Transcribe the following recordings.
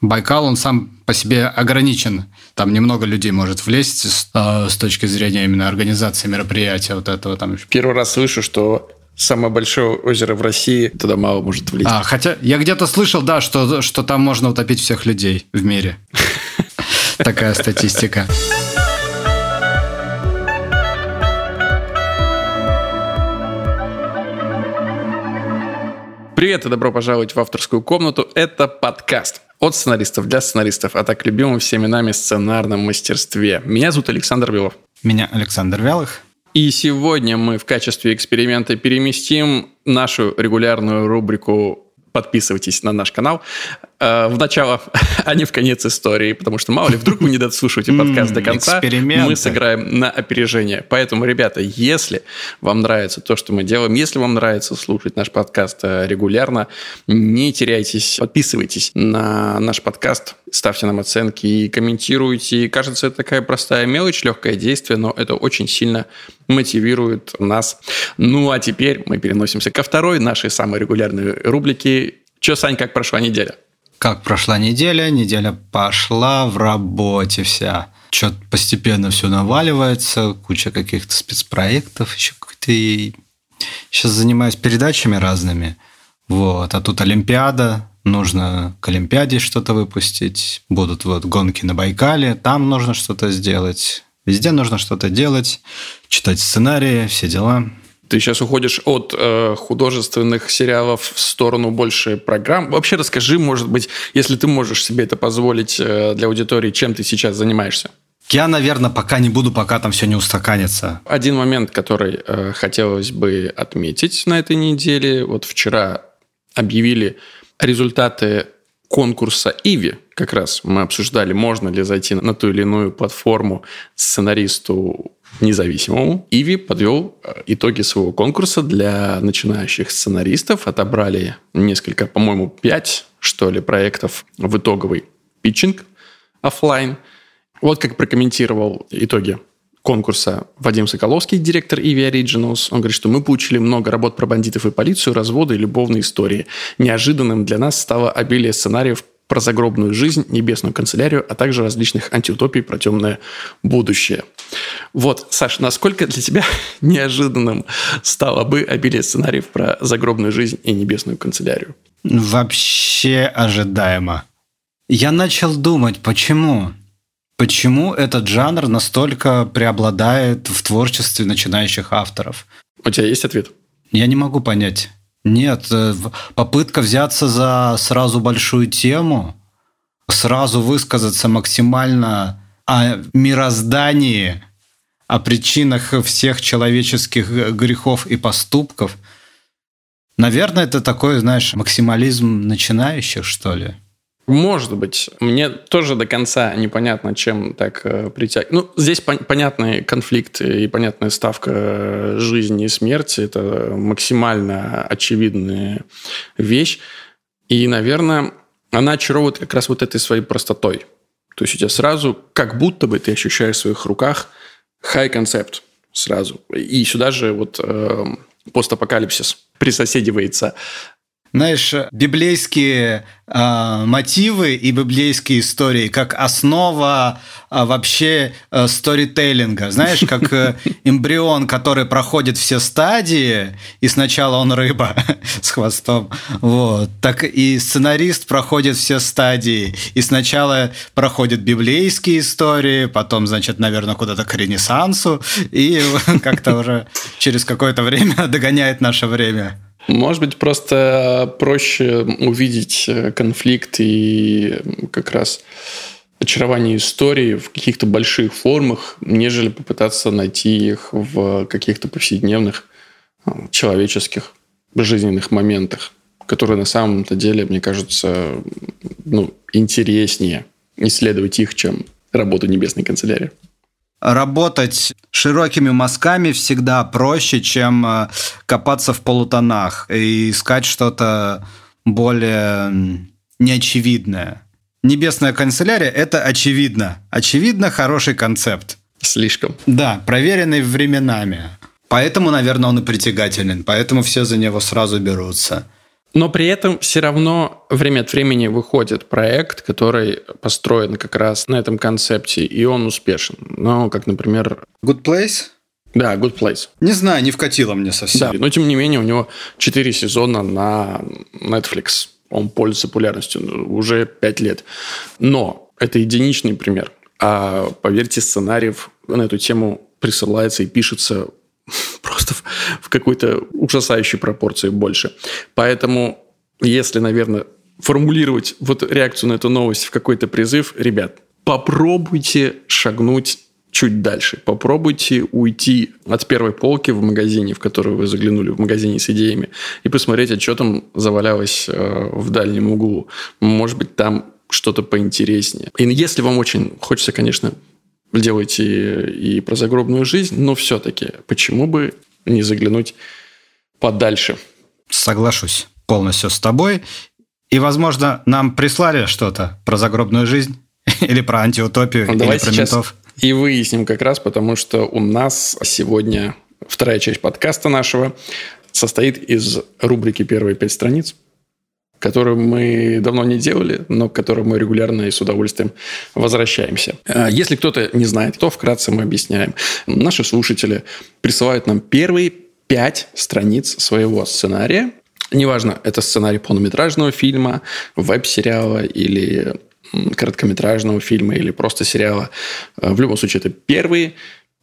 Байкал, он сам по себе ограничен. Там немного людей может влезть с, э, с точки зрения именно организации мероприятия вот этого. Там. Первый раз слышу, что самое большое озеро в России, туда мало может влезть. А, хотя я где-то слышал, да, что, что там можно утопить всех людей в мире. Такая статистика. Привет и добро пожаловать в авторскую комнату. Это подкаст от сценаристов для сценаристов, а так любимым всеми нами сценарном мастерстве. Меня зовут Александр Белов. Меня Александр Вялых. И сегодня мы в качестве эксперимента переместим нашу регулярную рубрику подписывайтесь на наш канал э, в начало, а не в конец истории, потому что, мало ли, вдруг вы не дослушаете подкаст до конца, мы сыграем на опережение. Поэтому, ребята, если вам нравится то, что мы делаем, если вам нравится слушать наш подкаст э, регулярно, не теряйтесь, подписывайтесь на наш подкаст, ставьте нам оценки и комментируйте. Кажется, это такая простая мелочь, легкое действие, но это очень сильно мотивирует нас. Ну, а теперь мы переносимся ко второй нашей самой регулярной рубрике. Че, Сань, как прошла неделя? Как прошла неделя? Неделя пошла в работе вся. Что-то постепенно все наваливается, куча каких-то спецпроектов, еще какой-то... Сейчас занимаюсь передачами разными. Вот. А тут Олимпиада, нужно к Олимпиаде что-то выпустить. Будут вот гонки на Байкале, там нужно что-то сделать. Везде нужно что-то делать, читать сценарии, все дела. Ты сейчас уходишь от э, художественных сериалов в сторону больше программ. Вообще расскажи, может быть, если ты можешь себе это позволить э, для аудитории, чем ты сейчас занимаешься? Я, наверное, пока не буду, пока там все не устаканится. Один момент, который э, хотелось бы отметить на этой неделе. Вот вчера объявили результаты конкурса Иви, как раз мы обсуждали, можно ли зайти на ту или иную платформу сценаристу независимому. Иви подвел э, итоги своего конкурса для начинающих сценаристов. Отобрали несколько, по-моему, пять, что ли, проектов в итоговый питчинг офлайн. Вот как прокомментировал итоги конкурса Вадим Соколовский, директор EV Originals. Он говорит, что мы получили много работ про бандитов и полицию, разводы и любовные истории. Неожиданным для нас стало обилие сценариев про загробную жизнь, небесную канцелярию, а также различных антиутопий про темное будущее. Вот, Саш, насколько для тебя неожиданным стало бы обилие сценариев про загробную жизнь и небесную канцелярию? Вообще ожидаемо. Я начал думать, почему? Почему этот жанр настолько преобладает в творчестве начинающих авторов? У тебя есть ответ? Я не могу понять. Нет, э, попытка взяться за сразу большую тему, сразу высказаться максимально о мироздании, о причинах всех человеческих грехов и поступков. Наверное, это такой, знаешь, максимализм начинающих, что ли. Может быть. Мне тоже до конца непонятно, чем так э, притягивать. Ну, здесь пон- понятный конфликт и понятная ставка э, жизни и смерти. Это максимально очевидная вещь. И, наверное, она очаровывает как раз вот этой своей простотой. То есть у тебя сразу, как будто бы ты ощущаешь в своих руках high концепт сразу. И сюда же вот э, постапокалипсис присоседивается знаешь, библейские э, мотивы и библейские истории как основа э, вообще э, сторителлинга. Знаешь, как э, эмбрион, который проходит все стадии, и сначала он рыба с хвостом, вот, так и сценарист проходит все стадии. И сначала проходит библейские истории, потом, значит, наверное, куда-то к Ренессансу, и как-то уже через какое-то время догоняет наше время. Может быть, просто проще увидеть э, конфликт и как раз очарование истории в каких-то больших формах, нежели попытаться найти их в каких-то повседневных э, человеческих жизненных моментах, которые на самом-то деле, мне кажется, ну, интереснее исследовать их, чем работу Небесной канцелярии работать широкими мазками всегда проще, чем э, копаться в полутонах и искать что-то более неочевидное. Небесная канцелярия – это очевидно. Очевидно хороший концепт. Слишком. Да, проверенный временами. Поэтому, наверное, он и притягателен. Поэтому все за него сразу берутся. Но при этом все равно время от времени выходит проект, который построен как раз на этом концепте, и он успешен. Ну, как, например... Good Place? Да, Good Place. Не знаю, не вкатило мне совсем. Да, но тем не менее у него 4 сезона на Netflix. Он пользуется популярностью уже 5 лет. Но это единичный пример. А поверьте, сценариев на эту тему присылается и пишется какой-то ужасающей пропорции больше. Поэтому, если, наверное, формулировать вот реакцию на эту новость в какой-то призыв, ребят, попробуйте шагнуть чуть дальше. Попробуйте уйти от первой полки в магазине, в который вы заглянули, в магазине с идеями, и посмотреть, а что там завалялось э, в дальнем углу. Может быть, там что-то поинтереснее. И если вам очень хочется, конечно, делайте и про загробную жизнь, но все-таки почему бы не заглянуть подальше? Соглашусь полностью с тобой. И, возможно, нам прислали что-то про загробную жизнь или про антиутопию, ну, или про ментов. И выясним как раз, потому что у нас сегодня вторая часть подкаста нашего состоит из рубрики «Первые пять страниц» которую мы давно не делали, но к которой мы регулярно и с удовольствием возвращаемся. А если кто-то не знает, то вкратце мы объясняем. Наши слушатели присылают нам первые пять страниц своего сценария. Неважно, это сценарий полнометражного фильма, веб-сериала или короткометражного фильма или просто сериала. В любом случае, это первые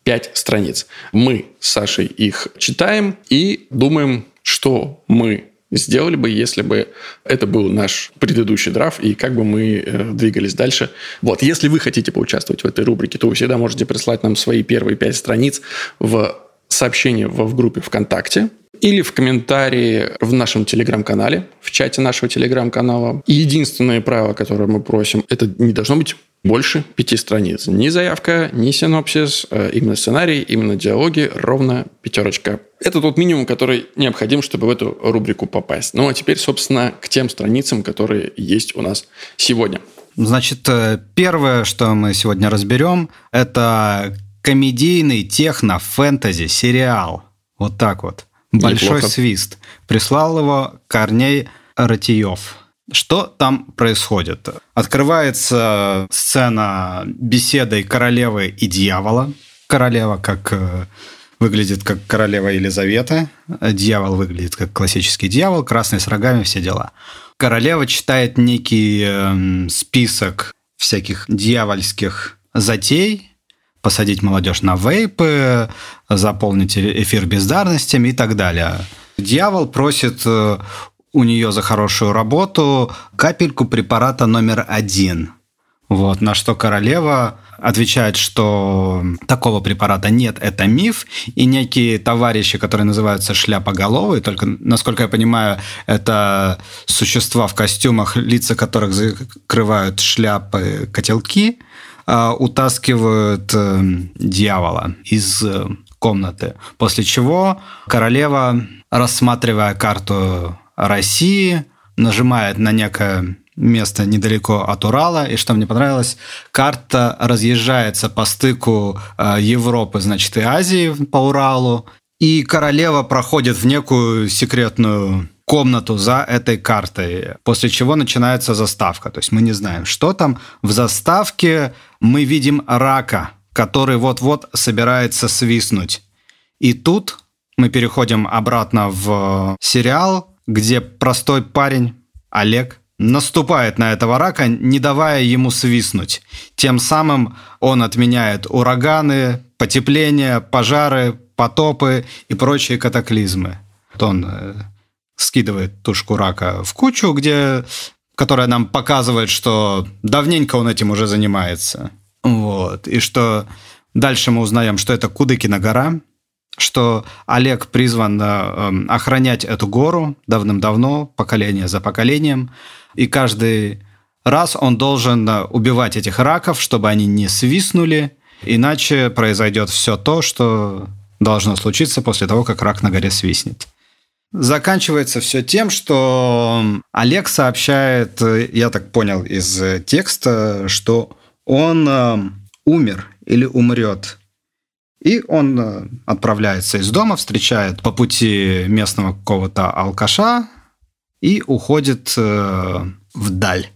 пять страниц. Мы с Сашей их читаем и думаем, что мы сделали бы, если бы это был наш предыдущий драфт, и как бы мы э, двигались дальше. Вот, если вы хотите поучаствовать в этой рубрике, то вы всегда можете прислать нам свои первые пять страниц в сообщение в, в группе ВКонтакте или в комментарии в нашем телеграм-канале, в чате нашего телеграм-канала. единственное правило, которое мы просим, это не должно быть больше пяти страниц. Ни заявка, ни синопсис, э, именно сценарий, именно диалоги, ровно пятерочка. Это тот минимум, который необходим, чтобы в эту рубрику попасть. Ну а теперь, собственно, к тем страницам, которые есть у нас сегодня. Значит, э, первое, что мы сегодня разберем, это комедийный техно-фэнтези сериал. Вот так вот. Большой Неплохо. свист. Прислал его Корней Ратиев. Что там происходит? Открывается сцена беседой королевы и дьявола. Королева как э, выглядит как королева Елизавета, дьявол выглядит как классический дьявол, красный с рогами, все дела. Королева читает некий э, список всяких дьявольских затей, посадить молодежь на вейпы, заполнить эфир бездарностями и так далее. Дьявол просит э, у нее за хорошую работу капельку препарата номер один. Вот, на что королева отвечает, что такого препарата нет, это миф, и некие товарищи, которые называются шляпоголовые, только, насколько я понимаю, это существа в костюмах, лица которых закрывают шляпы, котелки, а, утаскивают э, дьявола из э, комнаты. После чего королева, рассматривая карту России, нажимает на некое место недалеко от Урала, и что мне понравилось, карта разъезжается по стыку э, Европы, значит, и Азии по Уралу, и королева проходит в некую секретную комнату за этой картой, после чего начинается заставка. То есть мы не знаем, что там. В заставке мы видим рака, который вот-вот собирается свистнуть. И тут мы переходим обратно в сериал, где простой парень Олег наступает на этого рака, не давая ему свистнуть. Тем самым он отменяет ураганы, потепления, пожары, потопы и прочие катаклизмы. Он э, скидывает тушку рака в кучу, где, которая нам показывает, что давненько он этим уже занимается. Вот. И что дальше мы узнаем, что это Кудыкина гора, что Олег призван э, охранять эту гору давным-давно, поколение за поколением, и каждый раз он должен э, убивать этих раков, чтобы они не свистнули, иначе произойдет все то, что должно случиться после того, как рак на горе свистнет. Заканчивается все тем, что Олег сообщает, э, я так понял из текста, что он умер или умрет и он э, отправляется из дома, встречает по пути местного какого-то алкаша, и уходит э, вдаль.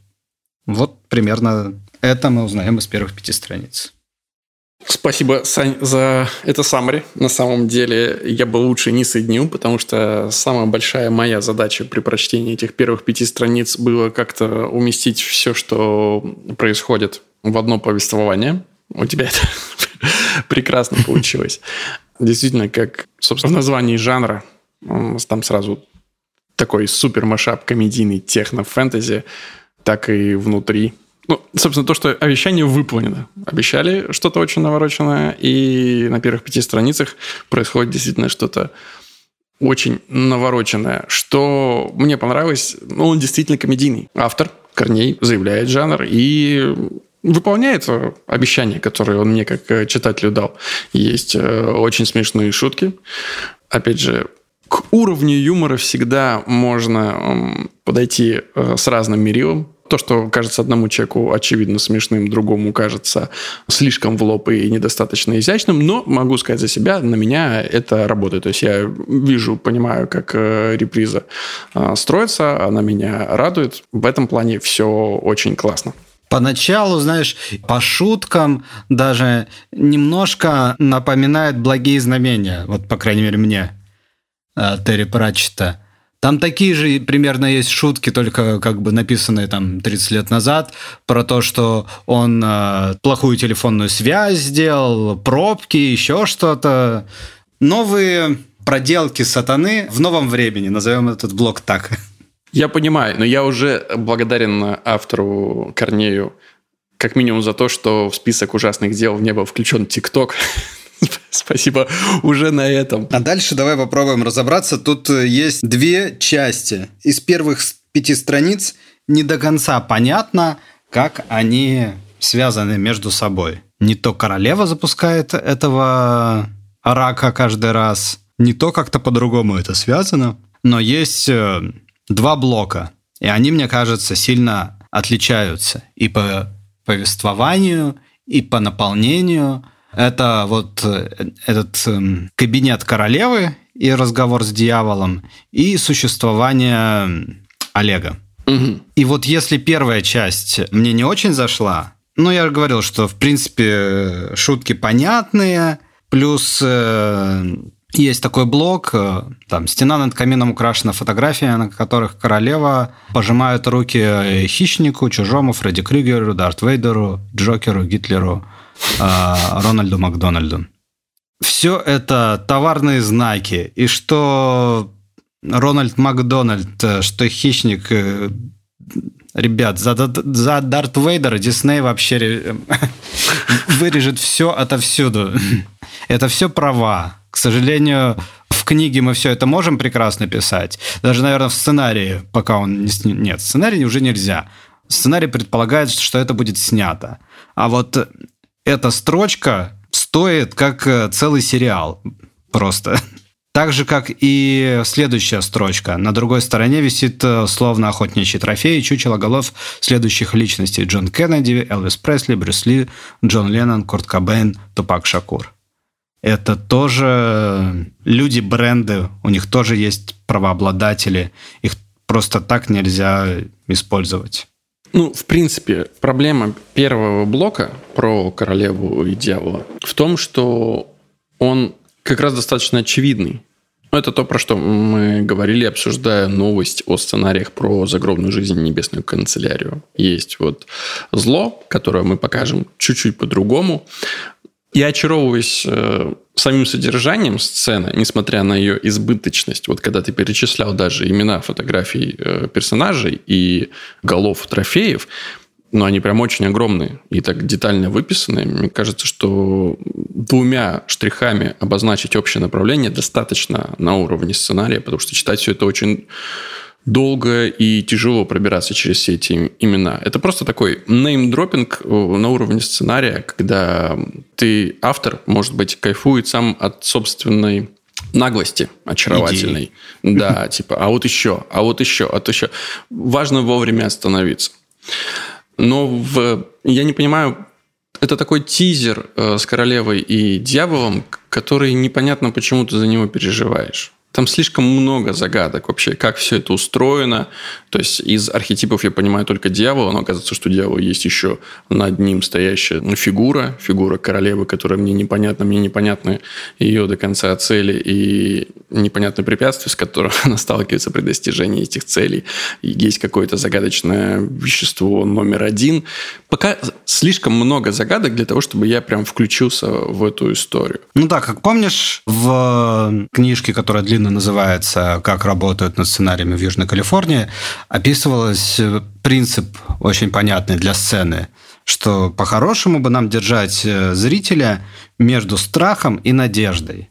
Вот примерно это мы узнаем из первых пяти страниц. Спасибо, Сань, за это summary. На самом деле я бы лучше не соединил, потому что самая большая моя задача при прочтении этих первых пяти страниц было как-то уместить все, что происходит в одно повествование. У тебя это прекрасно получилось. Действительно, как, собственно, в названии жанра, там сразу такой супер машап комедийный техно-фэнтези, так и внутри ну, собственно, то, что обещание выполнено. Обещали что-то очень навороченное, и на первых пяти страницах происходит действительно что-то очень навороченное. Что мне понравилось, ну, он действительно комедийный. Автор Корней заявляет жанр и выполняет обещания, которые он мне как э, читателю дал. Есть э, очень смешные шутки. Опять же, к уровню юмора всегда можно подойти э, с разным мерилом то, что кажется одному человеку очевидно смешным, другому кажется слишком в лоб и недостаточно изящным, но могу сказать за себя, на меня это работает. То есть я вижу, понимаю, как реприза строится, она меня радует. В этом плане все очень классно. Поначалу, знаешь, по шуткам даже немножко напоминает благие знамения. Вот, по крайней мере, мне э, Терри Пратчета. Там такие же примерно есть шутки, только как бы написанные там 30 лет назад, про то, что он э, плохую телефонную связь сделал, пробки, еще что-то. Новые проделки сатаны в новом времени, назовем этот блок так. Я понимаю, но я уже благодарен автору Корнею как минимум за то, что в список ужасных дел не был включен ТикТок. Спасибо уже на этом. А дальше давай попробуем разобраться. Тут э, есть две части. Из первых пяти страниц не до конца понятно, как они связаны между собой. Не то королева запускает этого рака каждый раз, не то как-то по-другому это связано. Но есть э, два блока, и они, мне кажется, сильно отличаются и по повествованию, и по наполнению – это вот э, этот эм, кабинет королевы и разговор с дьяволом, и существование Олега. Угу. И вот если первая часть мне не очень зашла, ну, я говорил, что, в принципе, шутки понятные, плюс э, есть такой блок, э, там, стена над камином украшена фотографиями, на которых королева пожимает руки хищнику, чужому, Фредди Крюгеру, Дарт Вейдеру, Джокеру, Гитлеру, а, Рональду Макдональду. Все это товарные знаки. И что Рональд Макдональд, э, что хищник, э, ребят, за, за Дарт Вейдера Дисней вообще вырежет все отовсюду. Это все права. К сожалению, в книге мы все это можем прекрасно писать. Даже, наверное, в сценарии, пока он не... Нет, в сценарии уже нельзя. Сценарий предполагает, что это будет снято. А вот эта строчка стоит как э, целый сериал просто. Так же, как и следующая строчка. На другой стороне висит э, словно охотничий трофей и чучело голов следующих личностей. Джон Кеннеди, Элвис Пресли, Брюс Ли, Джон Леннон, Курт Кобейн, Тупак Шакур. Это тоже люди, бренды, у них тоже есть правообладатели. Их просто так нельзя использовать. Ну, в принципе, проблема первого блока про королеву и дьявола в том, что он как раз достаточно очевидный. Это то, про что мы говорили, обсуждая новость о сценариях про загробную жизнь и небесную канцелярию. Есть вот зло, которое мы покажем чуть-чуть по-другому. Я очаровываюсь э, самим содержанием сцены, несмотря на ее избыточность. Вот когда ты перечислял даже имена фотографий э, персонажей и голов трофеев, но они прям очень огромные и так детально выписаны. Мне кажется, что двумя штрихами обозначить общее направление достаточно на уровне сценария, потому что читать все это очень долго и тяжело пробираться через все эти имена. Это просто такой неймдропинг на уровне сценария, когда ты, автор, может быть, кайфует сам от собственной наглости очаровательной. Идеи. Да, типа, а вот еще, а вот еще, а вот еще. Важно вовремя остановиться. Но в... я не понимаю, это такой тизер э, с королевой и дьяволом, который непонятно, почему ты за него переживаешь. Там слишком много загадок вообще, как все это устроено. То есть из архетипов я понимаю только дьявола, но оказывается, что дьявол есть еще над ним стоящая ну, фигура, фигура королевы, которая мне непонятна, мне непонятны ее до конца цели и непонятные препятствия, с которыми она сталкивается при достижении этих целей. И есть какое-то загадочное вещество номер один. Пока слишком много загадок для того, чтобы я прям включился в эту историю. Ну да, как помнишь, в книжке, которая длинная длинно называется «Как работают над сценариями в Южной Калифорнии», описывалось э, принцип очень понятный для сцены, что по-хорошему бы нам держать э, зрителя между страхом и надеждой.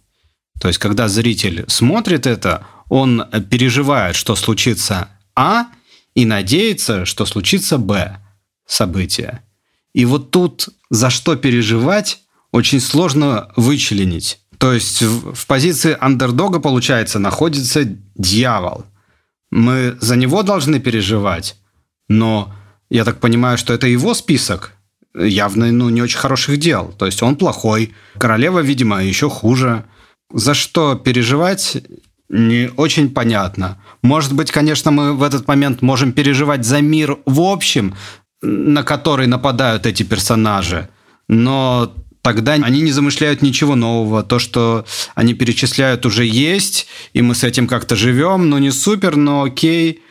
То есть, когда зритель смотрит это, он переживает, что случится А, и надеется, что случится Б событие. И вот тут за что переживать очень сложно вычленить. То есть в позиции андердога, получается, находится дьявол. Мы за него должны переживать, но я так понимаю, что это его список явно ну, не очень хороших дел. То есть он плохой. Королева, видимо, еще хуже. За что переживать, не очень понятно. Может быть, конечно, мы в этот момент можем переживать за мир в общем, на который нападают эти персонажи. Но тогда они не замышляют ничего нового. То, что они перечисляют, уже есть, и мы с этим как-то живем. Ну, не супер, но окей.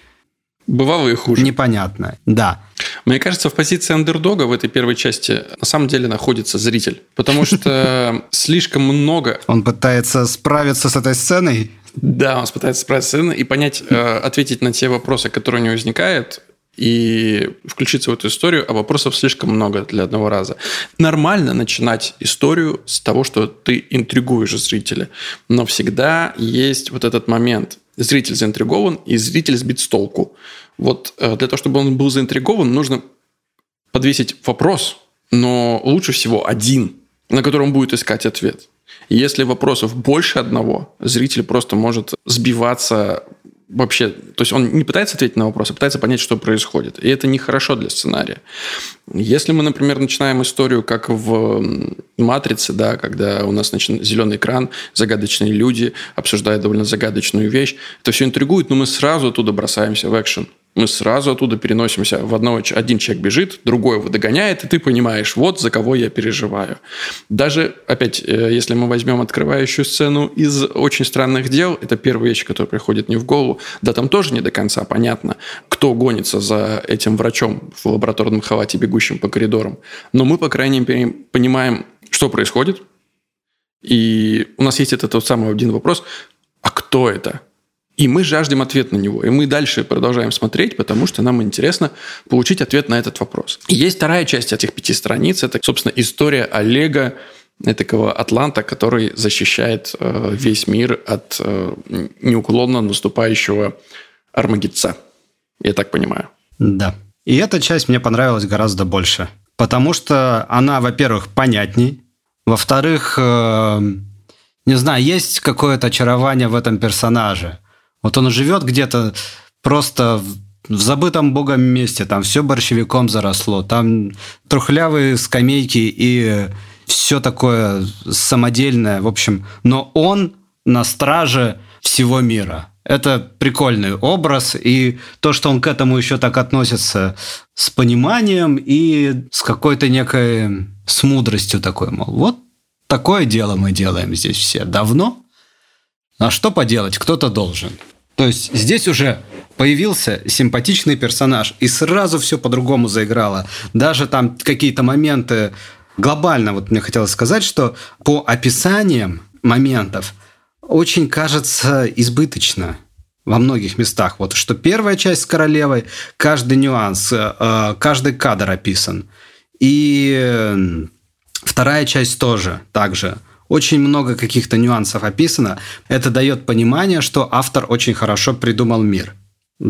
Бывало и хуже. Непонятно, да. Мне кажется, в позиции андердога в этой первой части на самом деле находится зритель. Потому что слишком много... Он пытается справиться с этой сценой? Да, он пытается справиться с сценой и понять, э, ответить на те вопросы, которые у него возникают, и включиться в эту историю, а вопросов слишком много для одного раза. Нормально начинать историю с того, что ты интригуешь зрителя, но всегда есть вот этот момент. Зритель заинтригован, и зритель сбит с толку. Вот э, для того, чтобы он был заинтригован, нужно подвесить вопрос, но лучше всего один, на котором будет искать ответ. Если вопросов больше одного, зритель просто может сбиваться вообще, то есть он не пытается ответить на вопрос, а пытается понять, что происходит. И это нехорошо для сценария. Если мы, например, начинаем историю, как в «Матрице», да, когда у нас значит, зеленый экран, загадочные люди обсуждают довольно загадочную вещь, это все интригует, но мы сразу оттуда бросаемся в экшен мы сразу оттуда переносимся в одного, один человек бежит, другой его догоняет, и ты понимаешь, вот за кого я переживаю. Даже, опять, э, если мы возьмем открывающую сцену из «Очень странных дел», это первая вещь, которая приходит мне в голову, да, там тоже не до конца понятно, кто гонится за этим врачом в лабораторном халате, бегущим по коридорам. Но мы, по крайней мере, понимаем, что происходит, и у нас есть этот тот самый один вопрос, а кто это? И мы жаждем ответ на него. И мы дальше продолжаем смотреть, потому что нам интересно получить ответ на этот вопрос. И есть вторая часть этих пяти страниц. Это, собственно, история Олега, такого атланта, который защищает э, весь мир от э, неуклонно наступающего Армагедца. Я так понимаю. Да. И эта часть мне понравилась гораздо больше. Потому что она, во-первых, понятней. Во-вторых, э, не знаю, есть какое-то очарование в этом персонаже. Вот он живет где-то просто в забытом богом месте, там все борщевиком заросло, там трухлявые скамейки и все такое самодельное, в общем. Но он на страже всего мира. Это прикольный образ, и то, что он к этому еще так относится с пониманием и с какой-то некой с мудростью такой, мол, вот такое дело мы делаем здесь все давно, а что поделать, кто-то должен. То есть здесь уже появился симпатичный персонаж, и сразу все по-другому заиграло. Даже там какие-то моменты глобально, вот мне хотелось сказать, что по описаниям моментов очень кажется избыточно во многих местах. Вот что первая часть с королевой, каждый нюанс, э, каждый кадр описан. И вторая часть тоже также очень много каких-то нюансов описано. Это дает понимание, что автор очень хорошо придумал мир.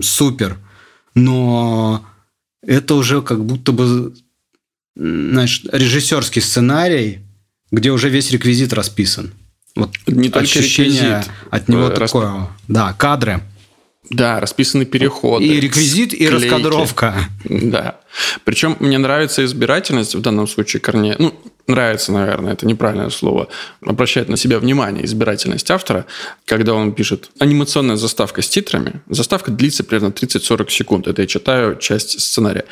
Супер. Но это уже как будто бы знаешь, режиссерский сценарий, где уже весь реквизит расписан. Вот не только ощущение реквизит, от него расп... такое. Да, кадры. Да, расписаны переходы. И реквизит, и раскадровка. Да. Причем мне нравится избирательность в данном случае Корнея. Ну, нравится, наверное, это неправильное слово, обращает на себя внимание избирательность автора, когда он пишет анимационная заставка с титрами. Заставка длится примерно 30-40 секунд. Это я читаю часть сценария.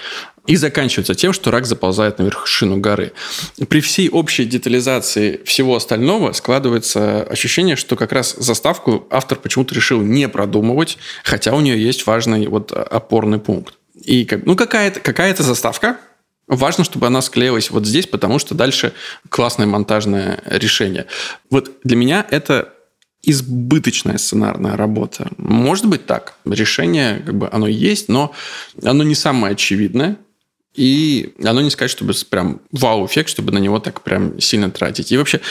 И заканчивается тем, что рак заползает на вершину горы. При всей общей детализации всего остального складывается ощущение, что как раз заставку автор почему-то решил не продумывать, хотя у нее есть важный вот опорный пункт. И как, ну какая-то какая заставка, Важно, чтобы она склеилась вот здесь, потому что дальше классное монтажное решение. Вот для меня это избыточная сценарная работа. Может быть так. Решение, как бы, оно есть, но оно не самое очевидное. И оно не сказать, чтобы прям вау-эффект, чтобы на него так прям сильно тратить. И вообще,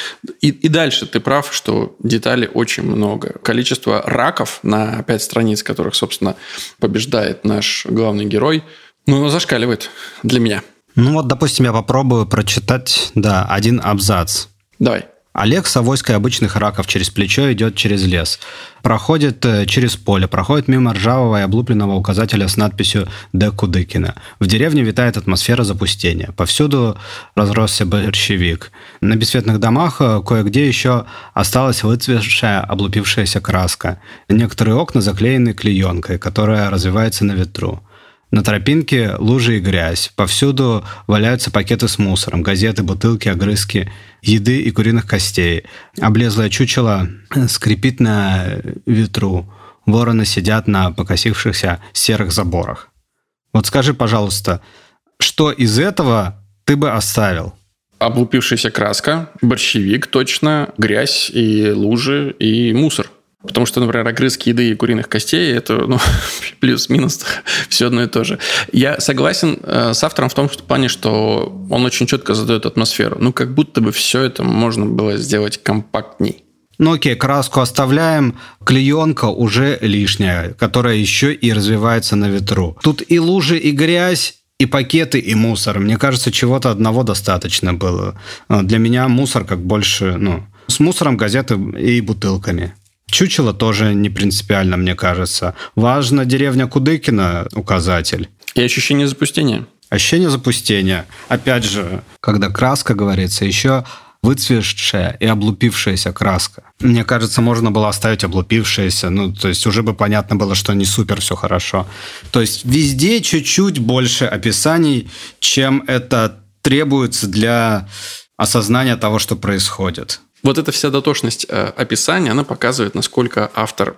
и, и дальше ты прав, что деталей очень много. Количество раков на пять страниц, которых, собственно, побеждает наш главный герой, ну, оно зашкаливает для меня. Ну вот, допустим, я попробую прочитать, да, один абзац. Давай. Олег с авоськой обычных раков через плечо идет через лес. Проходит э, через поле, проходит мимо ржавого и облупленного указателя с надписью «Д. Кудыкина». В деревне витает атмосфера запустения. Повсюду разросся борщевик. На бесцветных домах э, кое-где еще осталась выцветшая, облупившаяся краска. Некоторые окна заклеены клеенкой, которая развивается на ветру. На тропинке лужи и грязь. Повсюду валяются пакеты с мусором, газеты, бутылки, огрызки, еды и куриных костей. Облезлое чучело скрипит на ветру. Вороны сидят на покосившихся серых заборах. Вот скажи, пожалуйста, что из этого ты бы оставил? Облупившаяся краска, борщевик точно, грязь и лужи и мусор. Потому что, например, огрызки еды и куриных костей – это ну, плюс-минус все одно и то же. Я согласен э, с автором в том плане, что он очень четко задает атмосферу. Ну, как будто бы все это можно было сделать компактней. Ну окей, краску оставляем, клеенка уже лишняя, которая еще и развивается на ветру. Тут и лужи, и грязь, и пакеты, и мусор. Мне кажется, чего-то одного достаточно было. Э, для меня мусор как больше, ну, с мусором газеты и бутылками. Чучело тоже не принципиально, мне кажется. Важно деревня Кудыкина указатель. И ощущение запустения. Ощущение запустения. Опять же, когда краска говорится, еще выцветшая и облупившаяся краска. Мне кажется, можно было оставить облупившаяся, ну, то есть уже бы понятно было, что не супер все хорошо. То есть везде чуть-чуть больше описаний, чем это требуется для осознания того, что происходит. Вот эта вся дотошность э, описания, она показывает, насколько автор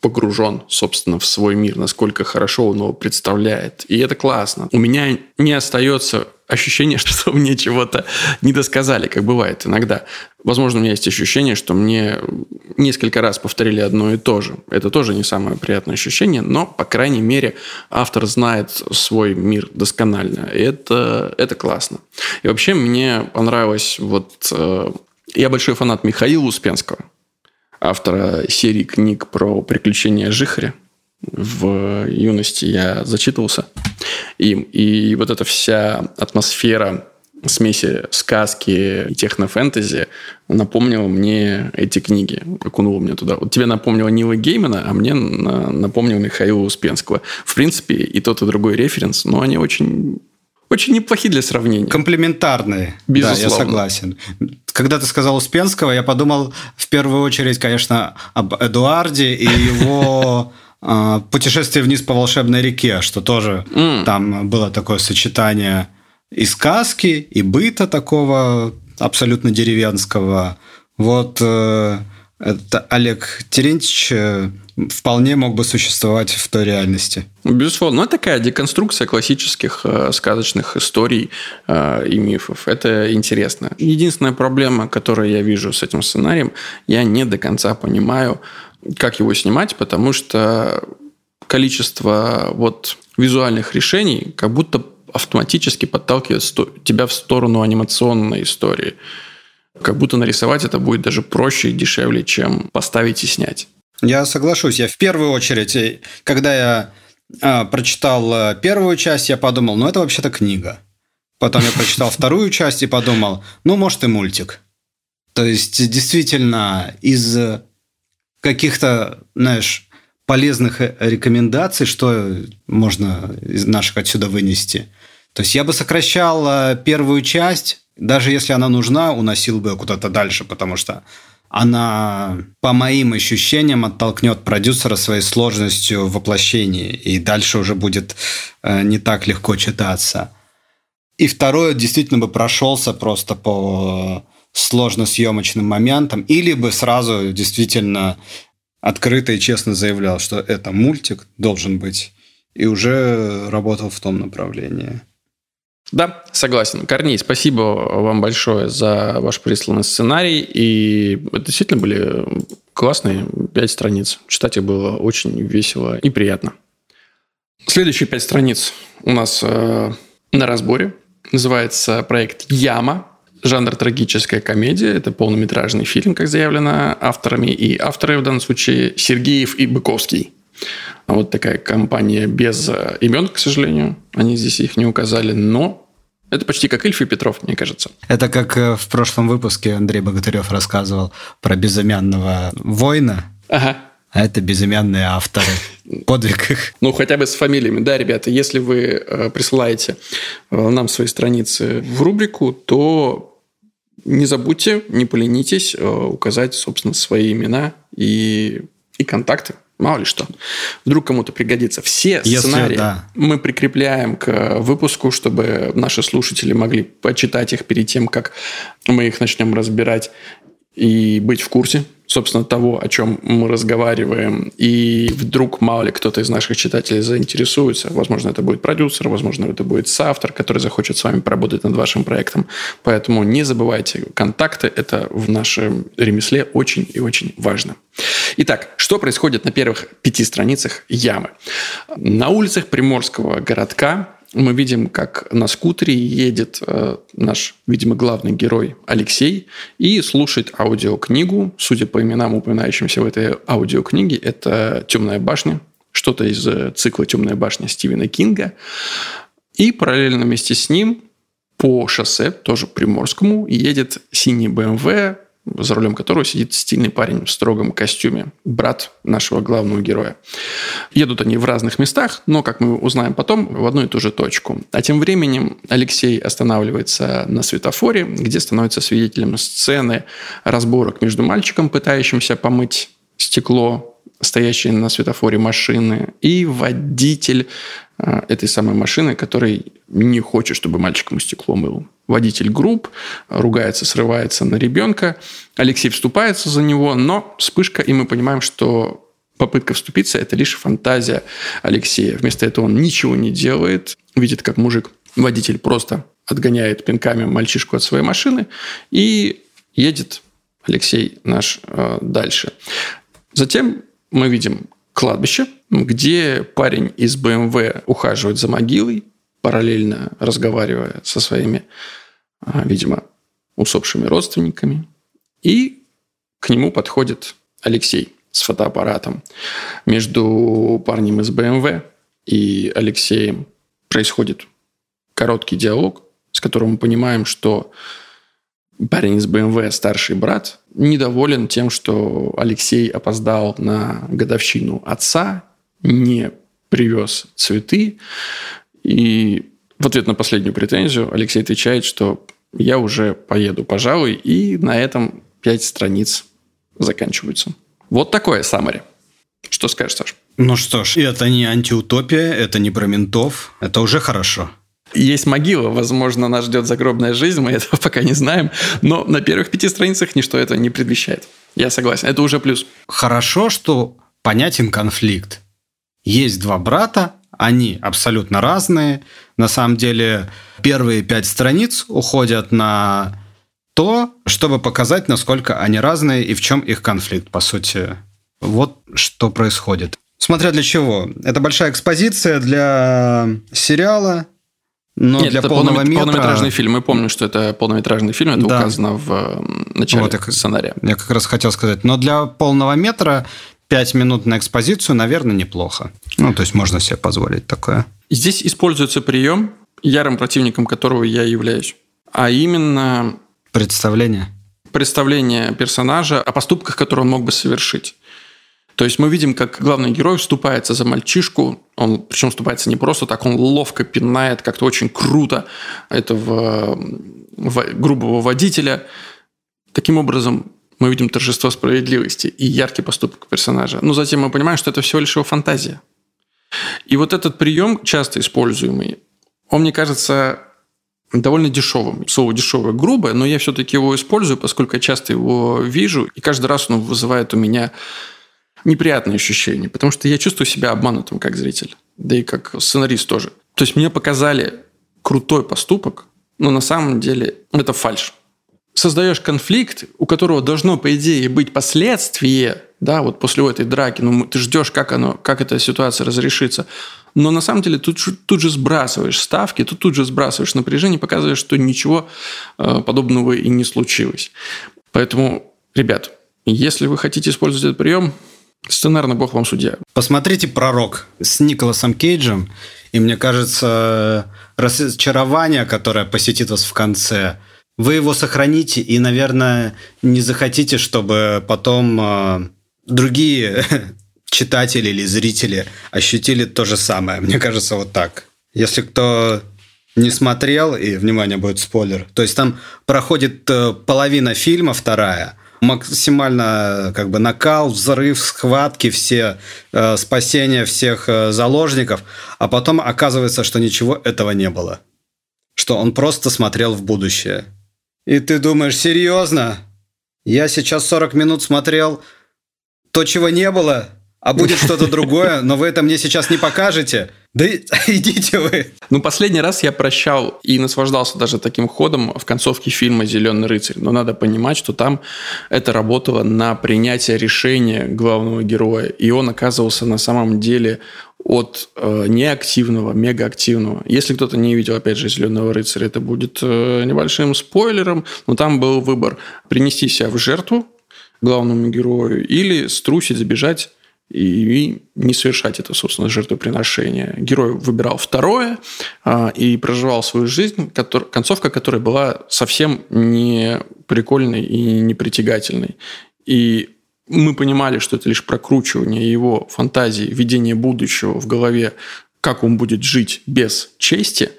погружен, собственно, в свой мир, насколько хорошо он его представляет. И это классно. У меня не остается ощущение, что мне чего-то не досказали, как бывает иногда. Возможно, у меня есть ощущение, что мне несколько раз повторили одно и то же. Это тоже не самое приятное ощущение, но, по крайней мере, автор знает свой мир досконально. И это, это классно. И вообще мне понравилось вот э, я большой фанат Михаила Успенского, автора серии книг про приключения Жихаря. В юности я зачитывался им. И вот эта вся атмосфера смеси сказки и технофэнтези напомнила мне эти книги, окунула меня туда. Вот тебе напомнила Нила Геймана, а мне напомнил Михаила Успенского. В принципе, и тот, и другой референс, но они очень очень неплохие для сравнения. Комплементарные. Безусловно. Да, я согласен. Когда ты сказал Успенского, я подумал в первую очередь, конечно, об Эдуарде и его а, путешествие вниз по волшебной реке, что тоже там было такое сочетание и сказки, и быта такого абсолютно деревенского. Вот э, это Олег Терентьевич э, вполне мог бы существовать в той реальности. Безусловно. Ну, это такая деконструкция классических э, сказочных историй э, и мифов. Это интересно. Единственная проблема, которую я вижу с этим сценарием, я не до конца понимаю, как его снимать, потому что количество вот визуальных решений как будто автоматически подталкивает тебя в сторону анимационной истории. Как будто нарисовать это будет даже проще и дешевле, чем поставить и снять. Я соглашусь. Я в первую очередь, э, когда я а, прочитал э, первую часть, я подумал, ну это вообще-то книга. Потом я прочитал вторую часть и подумал, ну может и мультик. То есть действительно из каких-то, знаешь, полезных э, рекомендаций, что можно из наших отсюда вынести. То есть я бы сокращал первую часть даже если она нужна, уносил бы куда-то дальше, потому что она, по моим ощущениям, оттолкнет продюсера своей сложностью в воплощении, и дальше уже будет э, не так легко читаться. И второе, действительно бы прошелся просто по сложно съемочным моментам, или бы сразу действительно открыто и честно заявлял, что это мультик должен быть, и уже работал в том направлении. Да, согласен. Корней, спасибо вам большое за ваш присланный сценарий. И это действительно были классные пять страниц. Читать их было очень весело и приятно. Следующие пять страниц у нас э, на разборе. Называется проект «Яма». Жанр трагическая комедия. Это полнометражный фильм, как заявлено авторами. И авторы в данном случае Сергеев и Быковский. Вот такая компания без э, имен, к сожалению. Они здесь их не указали, но это почти как Ильф и Петров, мне кажется. Это как э, в прошлом выпуске Андрей Богатырев рассказывал про безымянного воина. Ага. А это безымянные авторы. Подвиг их. Ну, хотя бы с фамилиями. Да, ребята, если вы э, присылаете нам свои страницы в рубрику, то не забудьте, не поленитесь указать, собственно, свои имена и, и контакты. Мало ли что. Вдруг кому-то пригодится. Все Если, сценарии да. мы прикрепляем к выпуску, чтобы наши слушатели могли почитать их перед тем, как мы их начнем разбирать и быть в курсе собственно, того, о чем мы разговариваем, и вдруг мало ли кто-то из наших читателей заинтересуется, возможно, это будет продюсер, возможно, это будет соавтор, который захочет с вами поработать над вашим проектом. Поэтому не забывайте, контакты – это в нашем ремесле очень и очень важно. Итак, что происходит на первых пяти страницах «Ямы»? На улицах Приморского городка мы видим, как на скутере едет э, наш, видимо, главный герой Алексей и слушает аудиокнигу. Судя по именам, упоминающимся в этой аудиокниге, это «Темная башня», что-то из э, цикла «Темная башня» Стивена Кинга. И параллельно вместе с ним по шоссе, тоже приморскому, едет синий BMW за рулем которого сидит стильный парень в строгом костюме, брат нашего главного героя. Едут они в разных местах, но, как мы узнаем потом, в одну и ту же точку. А тем временем Алексей останавливается на светофоре, где становится свидетелем сцены разборок между мальчиком, пытающимся помыть стекло, стоящие на светофоре машины, и водитель э, этой самой машины, который не хочет, чтобы мальчик ему стекло мыл водитель групп, ругается, срывается на ребенка. Алексей вступается за него, но вспышка, и мы понимаем, что попытка вступиться – это лишь фантазия Алексея. Вместо этого он ничего не делает, видит, как мужик, водитель просто отгоняет пинками мальчишку от своей машины и едет Алексей наш э, дальше. Затем мы видим кладбище, где парень из БМВ ухаживает за могилой, параллельно разговаривая со своими а, видимо, усопшими родственниками. И к нему подходит Алексей с фотоаппаратом. Между парнем из БМВ и Алексеем происходит короткий диалог, с которым мы понимаем, что парень из БМВ, старший брат, недоволен тем, что Алексей опоздал на годовщину отца, не привез цветы. И в ответ на последнюю претензию Алексей отвечает, что я уже поеду, пожалуй, и на этом пять страниц заканчиваются. Вот такое саммари. Что скажешь, Саш? Ну что ж, это не антиутопия, это не про ментов, это уже хорошо. Есть могила, возможно, нас ждет загробная жизнь, мы этого пока не знаем, но на первых пяти страницах ничто этого не предвещает. Я согласен, это уже плюс. Хорошо, что понятен конфликт. Есть два брата, они абсолютно разные. На самом деле, первые пять страниц уходят на то, чтобы показать, насколько они разные и в чем их конфликт, по сути. Вот что происходит. Смотря для чего. Это большая экспозиция для сериала, но Нет, для это полного полнометр... метра... полнометражный фильм. Мы помним, что это полнометражный фильм, это да. указано в начале вот, сценария. Я как раз хотел сказать. Но для полного метра 5 минут на экспозицию, наверное, неплохо. Ну, то есть можно себе позволить такое. Здесь используется прием, ярым противником которого я являюсь, а именно... Представление. Представление персонажа о поступках, которые он мог бы совершить. То есть мы видим, как главный герой вступается за мальчишку, он причем вступается не просто так, он ловко пинает, как-то очень круто этого грубого водителя. Таким образом, мы видим торжество справедливости и яркий поступок персонажа. Но затем мы понимаем, что это всего лишь его фантазия. И вот этот прием, часто используемый, он, мне кажется, довольно дешевым. Слово дешевое грубое, но я все-таки его использую, поскольку я часто его вижу, и каждый раз он вызывает у меня неприятные ощущения, потому что я чувствую себя обманутым как зритель, да и как сценарист тоже. То есть мне показали крутой поступок, но на самом деле это фальш. Создаешь конфликт, у которого должно, по идее, быть последствие, да, вот после этой драки, ну, ты ждешь, как, оно, как эта ситуация разрешится. Но на самом деле тут, тут же сбрасываешь ставки, тут тут же сбрасываешь напряжение, показываешь, что ничего э, подобного и не случилось. Поэтому, ребят, если вы хотите использовать этот прием, сценарный бог вам судья. Посмотрите «Пророк» с Николасом Кейджем, и мне кажется, разочарование, которое посетит вас в конце, вы его сохраните и, наверное, не захотите, чтобы потом э, другие читатели или зрители ощутили то же самое. Мне кажется, вот так. Если кто не смотрел, и, внимание, будет спойлер, то есть там проходит э, половина фильма, вторая, максимально как бы накал, взрыв, схватки, все э, спасения всех э, заложников, а потом оказывается, что ничего этого не было. Что он просто смотрел в будущее. И ты думаешь, серьезно? Я сейчас 40 минут смотрел то, чего не было, а будет что-то другое, но вы это мне сейчас не покажете. Да идите вы. Ну, последний раз я прощал и наслаждался даже таким ходом в концовке фильма «Зеленый рыцарь». Но надо понимать, что там это работало на принятие решения главного героя. И он оказывался на самом деле от э, неактивного, мегаактивного. Если кто-то не видел, опять же, «Зеленого рыцаря», это будет э, небольшим спойлером, но там был выбор принести себя в жертву главному герою или струсить, забежать и не совершать это, собственно, жертвоприношение. Герой выбирал второе а, и проживал свою жизнь, концовка которой была совсем не прикольной и не притягательной. И мы понимали, что это лишь прокручивание его фантазии, видение будущего в голове, как он будет жить без чести,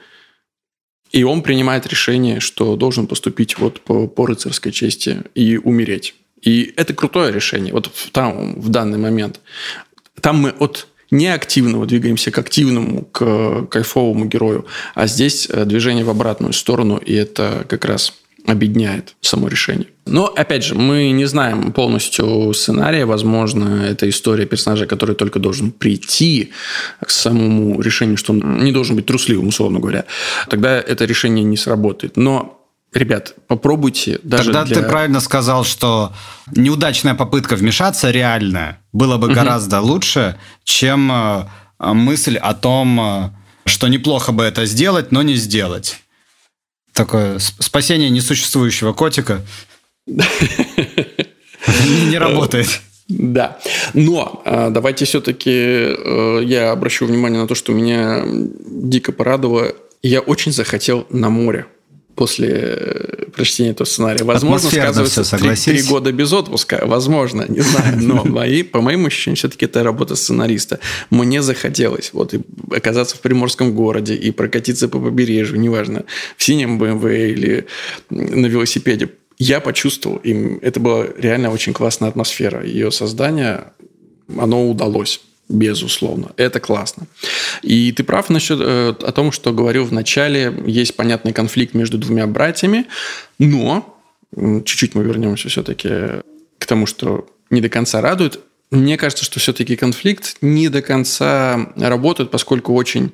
и он принимает решение, что должен поступить вот по, по рыцарской чести и умереть. И это крутое решение, вот там, в данный момент. Там мы от неактивного двигаемся к активному, к кайфовому герою, а здесь э, движение в обратную сторону, и это как раз объединяет само решение. Но, опять же, мы не знаем полностью сценария. Возможно, это история персонажа, который только должен прийти к самому решению, что он не должен быть трусливым, условно говоря. Тогда это решение не сработает. Но Ребят, попробуйте даже Тогда для... ты правильно сказал, что неудачная попытка вмешаться реальная было бы угу. гораздо лучше, чем э, мысль о том, э, что неплохо бы это сделать, но не сделать. Такое спасение несуществующего котика не работает. Да. Но э, давайте все-таки я обращу внимание на то, что меня дико порадовало. Я очень захотел на море после э, прочтения этого сценария. Возможно, сказывается три, года без отпуска. Возможно, не знаю. Но мои, по моим ощущениям, все-таки это работа сценариста. Мне захотелось вот и оказаться в приморском городе и прокатиться по побережью, неважно, в синем БМВ или на велосипеде. Я почувствовал, и это была реально очень классная атмосфера. Ее создание, оно удалось безусловно. Это классно. И ты прав насчет э, о том, что говорил в начале, есть понятный конфликт между двумя братьями, но чуть-чуть мы вернемся все-таки к тому, что не до конца радует. Мне кажется, что все-таки конфликт не до конца работает, поскольку очень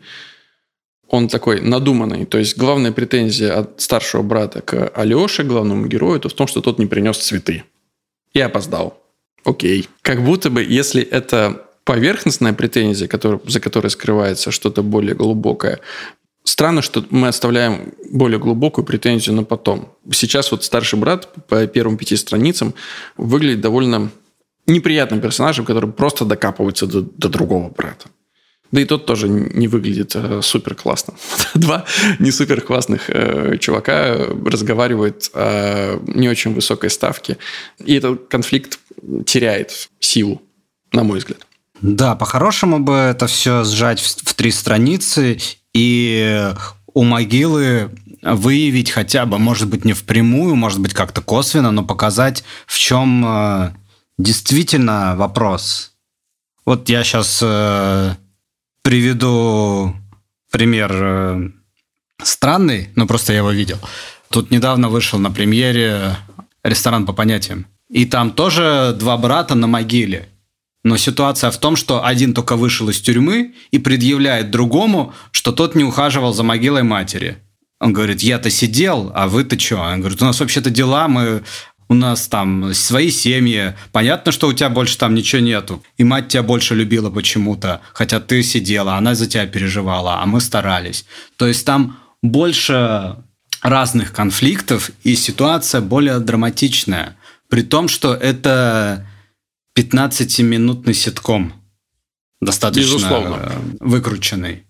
он такой надуманный. То есть главная претензия от старшего брата к Алёше, главному герою, это в том, что тот не принес цветы. И опоздал. Окей. Как будто бы, если это поверхностная претензия, который, за которой скрывается что-то более глубокое. Странно, что мы оставляем более глубокую претензию на потом. Сейчас вот старший брат по первым пяти страницам выглядит довольно неприятным персонажем, который просто докапывается до, до другого брата. Да и тот тоже не выглядит э, супер классно. Два не супер классных э, чувака разговаривают о не очень высокой ставке. И этот конфликт теряет силу, на мой взгляд. Да, по-хорошему бы это все сжать в, в три страницы и у могилы выявить хотя бы, может быть, не впрямую, может быть, как-то косвенно, но показать, в чем э, действительно вопрос. Вот я сейчас э, приведу пример э, странный, но просто я его видел. Тут недавно вышел на премьере ресторан по понятиям. И там тоже два брата на могиле. Но ситуация в том, что один только вышел из тюрьмы и предъявляет другому, что тот не ухаживал за могилой матери. Он говорит, я-то сидел, а вы-то что? Он говорит, у нас вообще-то дела, мы у нас там свои семьи, понятно, что у тебя больше там ничего нету. И мать тебя больше любила почему-то, хотя ты сидела, она за тебя переживала, а мы старались. То есть там больше разных конфликтов, и ситуация более драматичная. При том, что это 15-минутный ситком, достаточно Безусловно. выкрученный.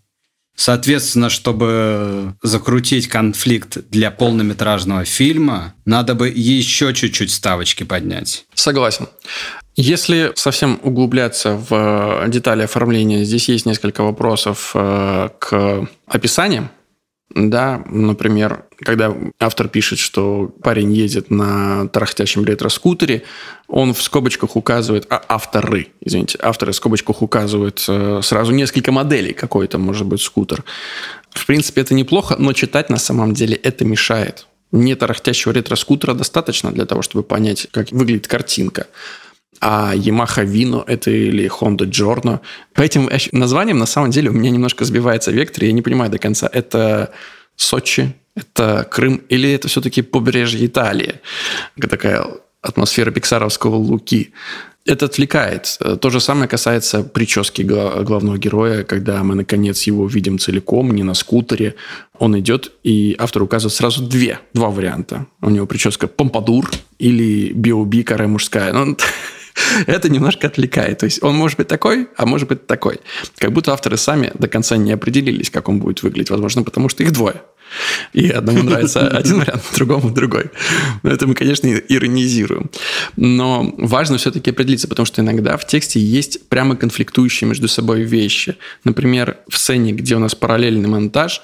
Соответственно, чтобы закрутить конфликт для полнометражного фильма, надо бы еще чуть-чуть ставочки поднять. Согласен. Если совсем углубляться в детали оформления, здесь есть несколько вопросов э, к описаниям да, например, когда автор пишет, что парень едет на тарахтящем ретро-скутере, он в скобочках указывает, а авторы, извините, авторы в скобочках указывают э, сразу несколько моделей, какой это может быть скутер. В принципе, это неплохо, но читать на самом деле это мешает. Не тарахтящего ретро-скутера достаточно для того, чтобы понять, как выглядит картинка. А Yamaha Vino это или Honda Giorno. По этим названиям на самом деле у меня немножко сбивается вектор, я не понимаю до конца, это Сочи, это Крым или это все-таки побережье Италии? Такая атмосфера пиксаровского луки. Это отвлекает. То же самое касается прически главного героя, когда мы, наконец, его видим целиком, не на скутере. Он идет, и автор указывает сразу две, два варианта. У него прическа помпадур или биоби, каре мужская. Ну, это немножко отвлекает. То есть он может быть такой, а может быть такой. Как будто авторы сами до конца не определились, как он будет выглядеть. Возможно, потому что их двое. И одному нравится один вариант, другому другой. Это мы, конечно, иронизируем. Но важно все-таки определиться, потому что иногда в тексте есть прямо конфликтующие между собой вещи. Например, в сцене, где у нас параллельный монтаж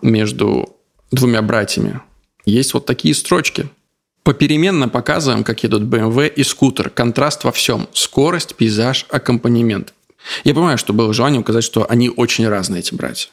между двумя братьями, есть вот такие строчки. Попеременно показываем, как едут BMW и скутер. Контраст во всем. Скорость, пейзаж, аккомпанемент. Я понимаю, что было желание указать, что они очень разные, эти братья.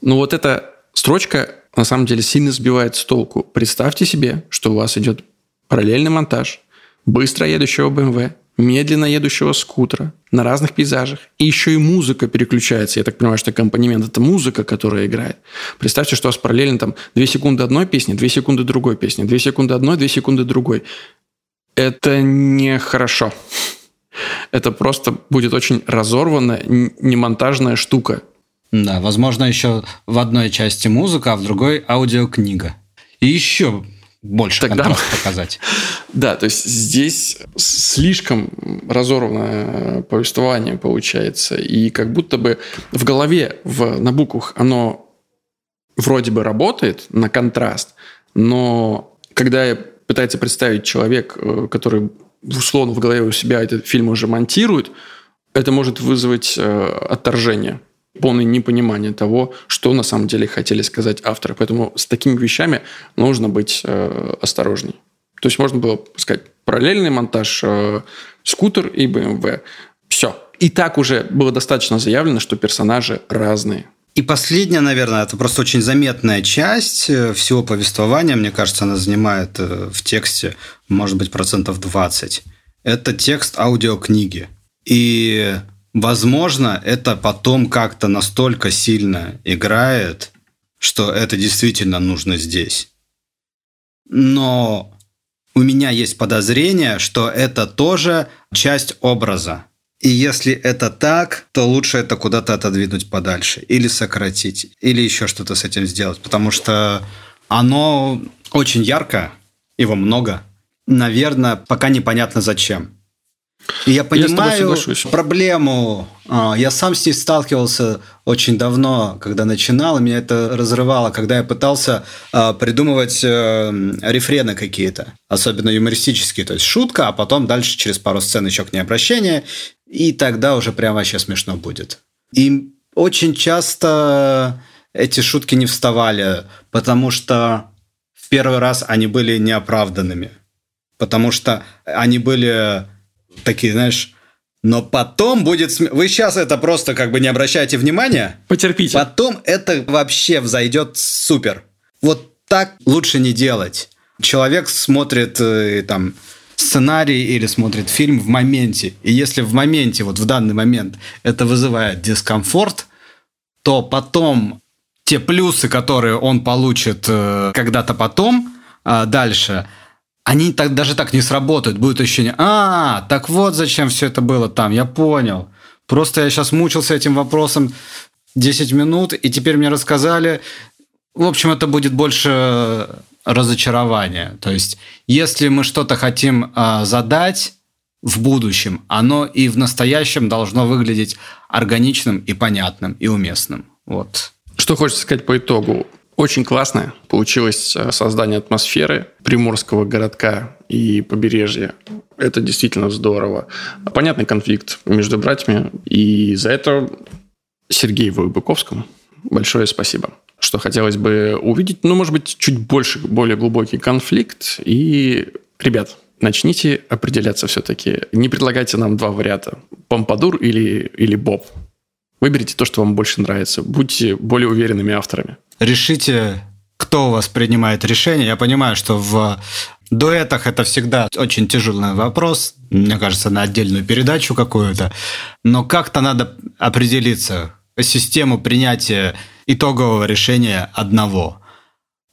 Но вот эта строчка на самом деле сильно сбивает с толку. Представьте себе, что у вас идет параллельный монтаж быстро едущего BMW, медленно едущего скутера на разных пейзажах. И еще и музыка переключается. Я так понимаю, что аккомпанемент – это музыка, которая играет. Представьте, что у вас параллельно там 2 секунды одной песни, 2 секунды другой песни, 2 секунды одной, 2 секунды другой. Это нехорошо. Это просто будет очень разорванная, немонтажная штука. Да, возможно, еще в одной части музыка, а в другой аудиокнига. И еще больше Тогда... показать. Да, то есть здесь слишком разорванное повествование получается. И как будто бы в голове, в, на буквах оно вроде бы работает на контраст, но когда пытается представить человек, э, который условно в голове у себя этот фильм уже монтирует, это может вызвать э, отторжение полное непонимание того, что на самом деле хотели сказать авторы. Поэтому с такими вещами нужно быть э, осторожней. То есть можно было сказать параллельный монтаж э, скутер и BMW. Все. И так уже было достаточно заявлено, что персонажи разные. И последняя, наверное, это просто очень заметная часть э, всего повествования. Мне кажется, она занимает э, в тексте, может быть, процентов 20. Это текст аудиокниги. И Возможно, это потом как-то настолько сильно играет, что это действительно нужно здесь. Но у меня есть подозрение, что это тоже часть образа. И если это так, то лучше это куда-то отодвинуть подальше. Или сократить. Или еще что-то с этим сделать. Потому что оно очень ярко, его много. Наверное, пока непонятно зачем. И я понимаю я проблему. А, я сам с ней сталкивался очень давно, когда начинал, и меня это разрывало, когда я пытался а, придумывать э, рефрены какие-то, особенно юмористические, то есть шутка, а потом дальше через пару сцен еще к ней обращение, и тогда уже прям вообще смешно будет. И очень часто эти шутки не вставали, потому что в первый раз они были неоправданными. Потому что они были такие, знаешь, но потом будет... См... Вы сейчас это просто как бы не обращайте внимания. Потерпите. Потом это вообще взойдет супер. Вот так лучше не делать. Человек смотрит э, там сценарий или смотрит фильм в моменте. И если в моменте, вот в данный момент, это вызывает дискомфорт, то потом те плюсы, которые он получит э, когда-то потом, э, дальше, они так, даже так не сработают. Будет ощущение, а, так вот зачем все это было там, я понял. Просто я сейчас мучился этим вопросом 10 минут, и теперь мне рассказали. В общем, это будет больше разочарования. То есть, если мы что-то хотим э, задать в будущем, оно и в настоящем должно выглядеть органичным и понятным и уместным. Вот. Что хочется сказать по итогу? Очень классно получилось э, создание атмосферы приморского городка и побережья. Это действительно здорово. Понятный конфликт между братьями. И за это Сергею Быковскому большое спасибо. Что хотелось бы увидеть, ну, может быть, чуть больше, более глубокий конфликт. И, ребят, начните определяться все-таки. Не предлагайте нам два варианта. Помпадур или, или Боб. Выберите то, что вам больше нравится. Будьте более уверенными авторами решите, кто у вас принимает решение. Я понимаю, что в дуэтах это всегда очень тяжелый вопрос, мне кажется, на отдельную передачу какую-то. Но как-то надо определиться, систему принятия итогового решения одного.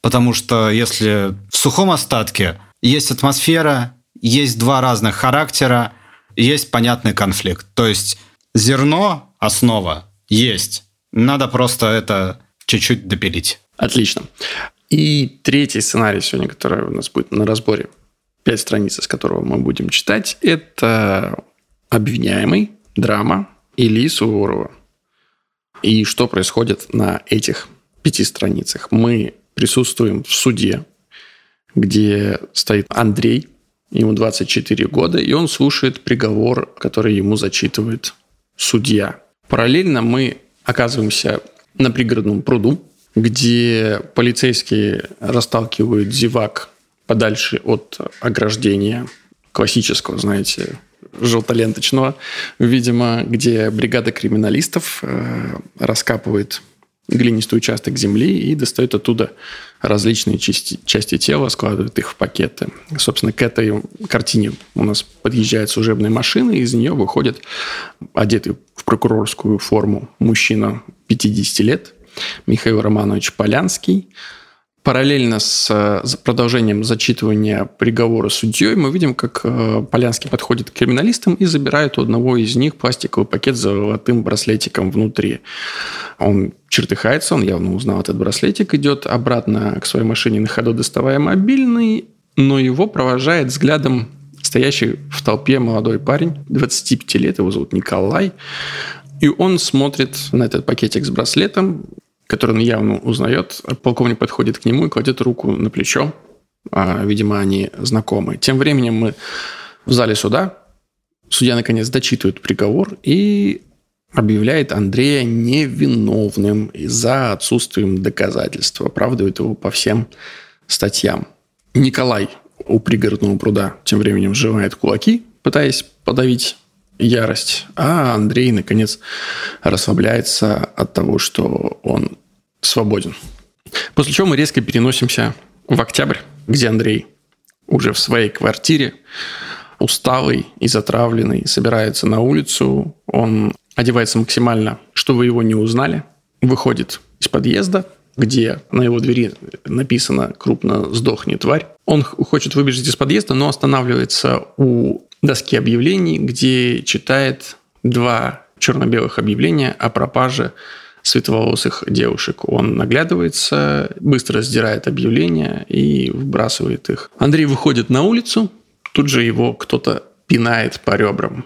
Потому что если в сухом остатке есть атмосфера, есть два разных характера, есть понятный конфликт. То есть зерно, основа, есть. Надо просто это чуть-чуть допилить. Отлично. И третий сценарий сегодня, который у нас будет на разборе, пять страниц, из которого мы будем читать, это обвиняемый, драма Ильи Суворова. И что происходит на этих пяти страницах? Мы присутствуем в суде, где стоит Андрей, ему 24 года, и он слушает приговор, который ему зачитывает судья. Параллельно мы оказываемся на пригородном пруду, где полицейские расталкивают зевак подальше от ограждения классического, знаете, желтоленточного, видимо, где бригада криминалистов э, раскапывает глинистый участок земли и достает оттуда различные части, части тела, складывает их в пакеты. Собственно, к этой картине у нас подъезжает служебная машина, и из нее выходит одетый в прокурорскую форму мужчина 50 лет, Михаил Романович Полянский. Параллельно с продолжением зачитывания приговора судьей мы видим, как э, Полянский подходит к криминалистам и забирает у одного из них пластиковый пакет с золотым браслетиком внутри. Он чертыхается, он явно узнал этот браслетик, идет обратно к своей машине на ходу, доставая мобильный, но его провожает взглядом стоящий в толпе молодой парень, 25 лет, его зовут Николай. И он смотрит на этот пакетик с браслетом, который он явно узнает. Полковник подходит к нему и кладет руку на плечо. А, видимо, они знакомы. Тем временем мы в зале суда. Судья, наконец, дочитывает приговор и объявляет Андрея невиновным из-за отсутствием доказательств. Оправдывает его по всем статьям. Николай у пригородного пруда тем временем сжимает кулаки, пытаясь подавить ярость, а Андрей, наконец, расслабляется от того, что он свободен. После чего мы резко переносимся в октябрь, где Андрей уже в своей квартире, усталый и затравленный, собирается на улицу. Он одевается максимально, чтобы его не узнали, выходит из подъезда, где на его двери написано крупно «Сдохни, тварь». Он хочет выбежать из подъезда, но останавливается у доски объявлений, где читает два черно-белых объявления о пропаже светловолосых девушек. Он наглядывается, быстро сдирает объявления и выбрасывает их. Андрей выходит на улицу, тут же его кто-то пинает по ребрам.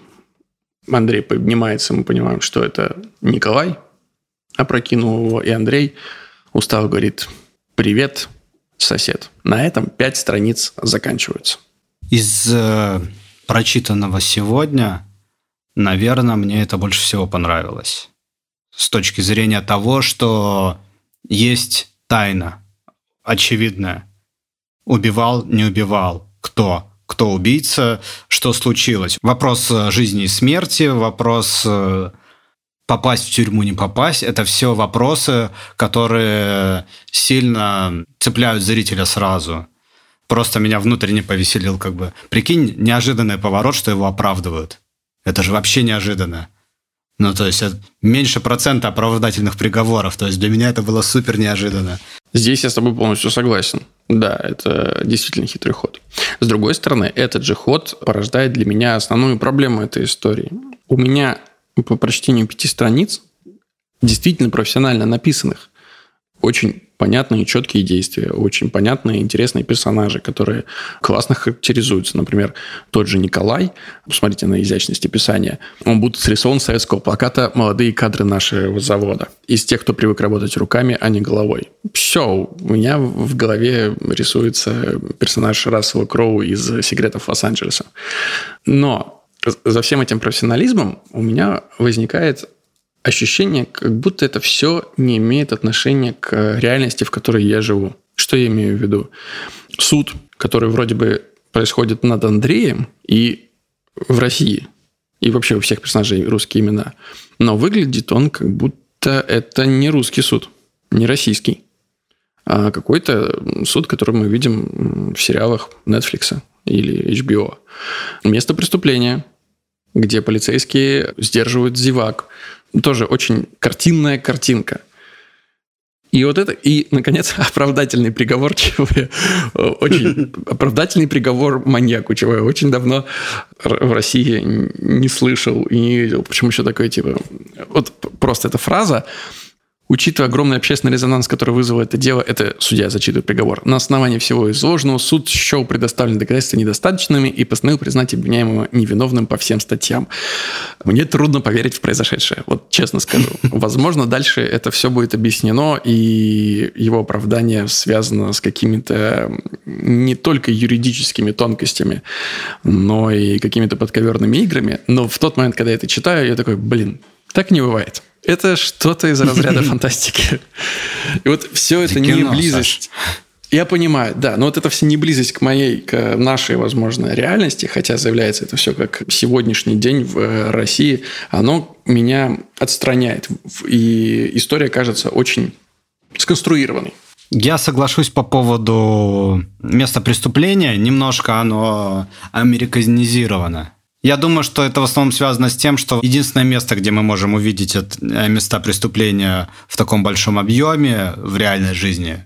Андрей поднимается, мы понимаем, что это Николай, опрокинул его, и Андрей устал говорит «Привет, сосед». На этом пять страниц заканчиваются. Из э, прочитанного сегодня, наверное, мне это больше всего понравилось. С точки зрения того, что есть тайна очевидная. Убивал, не убивал, кто? Кто убийца, что случилось? Вопрос э, жизни и смерти, вопрос э, попасть в тюрьму, не попасть, это все вопросы, которые сильно цепляют зрителя сразу. Просто меня внутренне повеселил, как бы. Прикинь, неожиданный поворот, что его оправдывают. Это же вообще неожиданно. Ну, то есть меньше процента оправдательных приговоров. То есть для меня это было супер неожиданно. Здесь я с тобой полностью согласен. Да, это действительно хитрый ход. С другой стороны, этот же ход порождает для меня основную проблему этой истории. У меня по прочтению пяти страниц, действительно профессионально написанных, очень понятные и четкие действия, очень понятные и интересные персонажи, которые классно характеризуются. Например, тот же Николай, посмотрите на изящность описания, он будет срисован с советского плаката «Молодые кадры нашего завода». Из тех, кто привык работать руками, а не головой. Все, у меня в голове рисуется персонаж Рассела Кроу из «Секретов Лос-Анджелеса». Но за всем этим профессионализмом у меня возникает ощущение, как будто это все не имеет отношения к реальности, в которой я живу. Что я имею в виду? Суд, который вроде бы происходит над Андреем и в России, и вообще у всех персонажей русские имена, но выглядит он как будто это не русский суд, не российский, а какой-то суд, который мы видим в сериалах Netflix или HBO. Место преступления, где полицейские сдерживают зевак, тоже очень картинная картинка. И вот это, и, наконец, оправдательный приговор, чего я очень... Оправдательный приговор маньяку, чего я очень давно в России не слышал и не видел. Почему еще такое, типа... Вот просто эта фраза, Учитывая огромный общественный резонанс, который вызвало это дело, это судья зачитывает приговор. На основании всего изложенного суд счел предоставленные доказательства недостаточными и постановил признать обвиняемого невиновным по всем статьям. Мне трудно поверить в произошедшее, вот честно скажу. Возможно, дальше это все будет объяснено, и его оправдание связано с какими-то не только юридическими тонкостями, но и какими-то подковерными играми. Но в тот момент, когда я это читаю, я такой, блин, так не бывает. Это что-то из разряда фантастики. И вот все это не близость. Я понимаю, да, но вот это все не близость к моей, к нашей, возможно, реальности, хотя заявляется это все как сегодняшний день в э, России, оно меня отстраняет. И история кажется очень сконструированной. Я соглашусь по поводу места преступления. Немножко оно американизировано. Я думаю, что это в основном связано с тем, что единственное место, где мы можем увидеть э, места преступления в таком большом объеме в реальной жизни,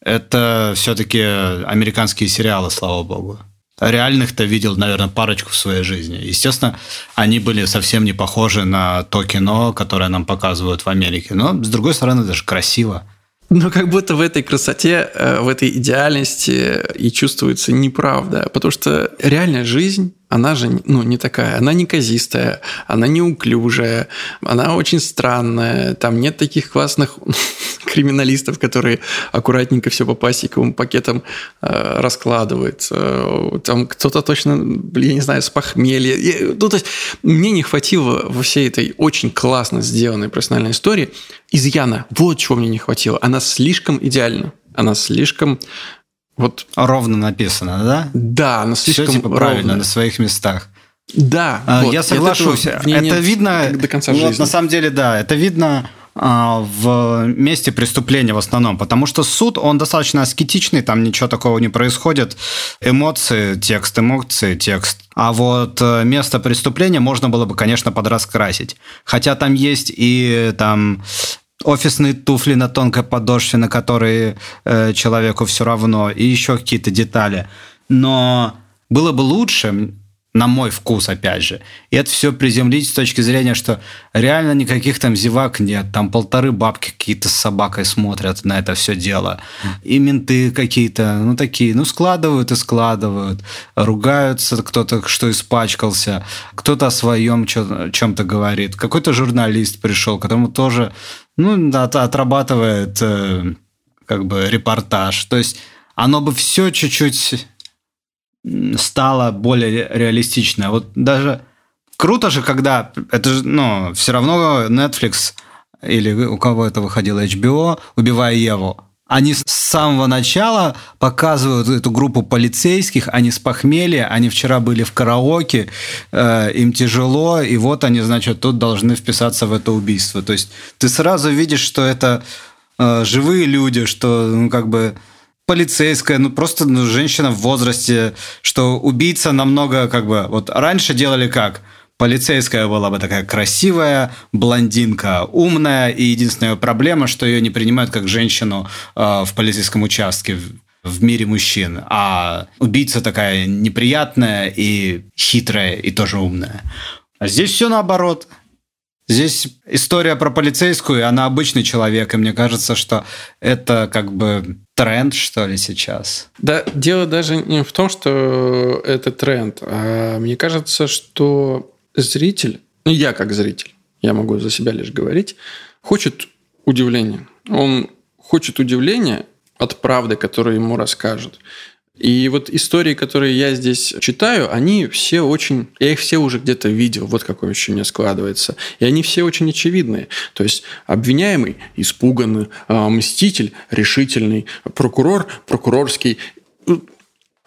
это все-таки американские сериалы, слава богу. Реальных-то видел, наверное, парочку в своей жизни. Естественно, они были совсем не похожи на то кино, которое нам показывают в Америке. Но, с другой стороны, даже красиво. Но как будто в этой красоте, э, в этой идеальности и чувствуется неправда. Потому что реальная жизнь она же ну, не такая, она не казистая, она неуклюжая, она очень странная, там нет таких классных криминалистов, которые аккуратненько все по пластиковым пакетам э, раскладывают. Э, там кто-то точно, я не знаю, с похмелья. Я, ну, то есть мне не хватило во всей этой очень классно сделанной профессиональной истории изъяна. Вот чего мне не хватило. Она слишком идеальна. Она слишком вот ровно написано, да? Да, но слишком Все, типа, правильно на своих местах. Да, а, вот, я соглашусь. Это, это видно до конца жизни. Вот, на самом деле, да, это видно а, в месте преступления в основном, потому что суд, он достаточно аскетичный, там ничего такого не происходит. Эмоции, текст, эмоции, текст. А вот э, место преступления можно было бы, конечно, подраскрасить. Хотя там есть и там офисные туфли на тонкой подошве, на которые э, человеку все равно, и еще какие-то детали. Но было бы лучше, на мой вкус, опять же, и это все приземлить с точки зрения, что реально никаких там зевак нет, там полторы бабки какие-то с собакой смотрят на это все дело, и менты какие-то, ну такие, ну складывают и складывают, ругаются кто-то, что испачкался, кто-то о своем чем-то говорит, какой-то журналист пришел, которому тоже ну, от, отрабатывает э, как бы репортаж. То есть оно бы все чуть-чуть стало более реалистичное. Вот даже круто же, когда это же, ну, все равно Netflix или у кого это выходило HBO, «Убивая Еву», они с самого начала показывают эту группу полицейских, они с похмелья, они вчера были в караоке, э, им тяжело, и вот они, значит, тут должны вписаться в это убийство. То есть ты сразу видишь, что это э, живые люди, что, ну, как бы полицейская, ну просто ну, женщина в возрасте, что убийца намного как бы вот раньше делали как полицейская была бы такая красивая блондинка, умная, и единственная проблема, что ее не принимают как женщину э, в полицейском участке в, мире мужчин, а убийца такая неприятная и хитрая и тоже умная. А здесь все наоборот. Здесь история про полицейскую, она обычный человек, и мне кажется, что это как бы тренд, что ли, сейчас. Да, дело даже не в том, что это тренд, а мне кажется, что зритель, ну я как зритель, я могу за себя лишь говорить, хочет удивления. Он хочет удивления от правды, которую ему расскажут. И вот истории, которые я здесь читаю, они все очень... Я их все уже где-то видел, вот какое ощущение складывается. И они все очень очевидные. То есть обвиняемый испуганный, а, мститель решительный, прокурор прокурорский.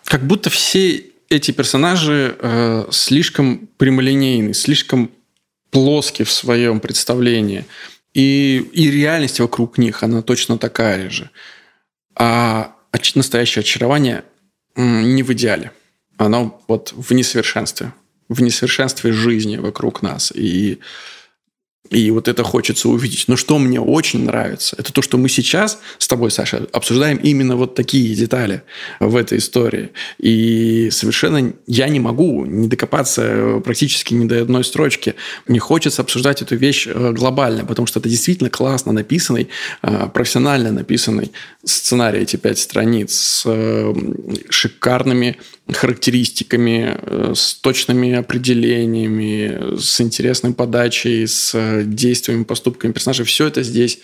Как будто все эти персонажи э, слишком прямолинейны, слишком плоски в своем представлении. И, и реальность вокруг них, она точно такая же. А настоящее очарование не в идеале. Оно вот в несовершенстве. В несовершенстве жизни вокруг нас. И и вот это хочется увидеть. Но что мне очень нравится, это то, что мы сейчас с тобой, Саша, обсуждаем именно вот такие детали в этой истории. И совершенно я не могу не докопаться практически ни до одной строчки. Мне хочется обсуждать эту вещь э, глобально, потому что это действительно классно написанный, э, профессионально написанный сценарий, эти пять страниц с э, шикарными характеристиками, э, с точными определениями, с интересной подачей, с действиями, поступками персонажей. Все это здесь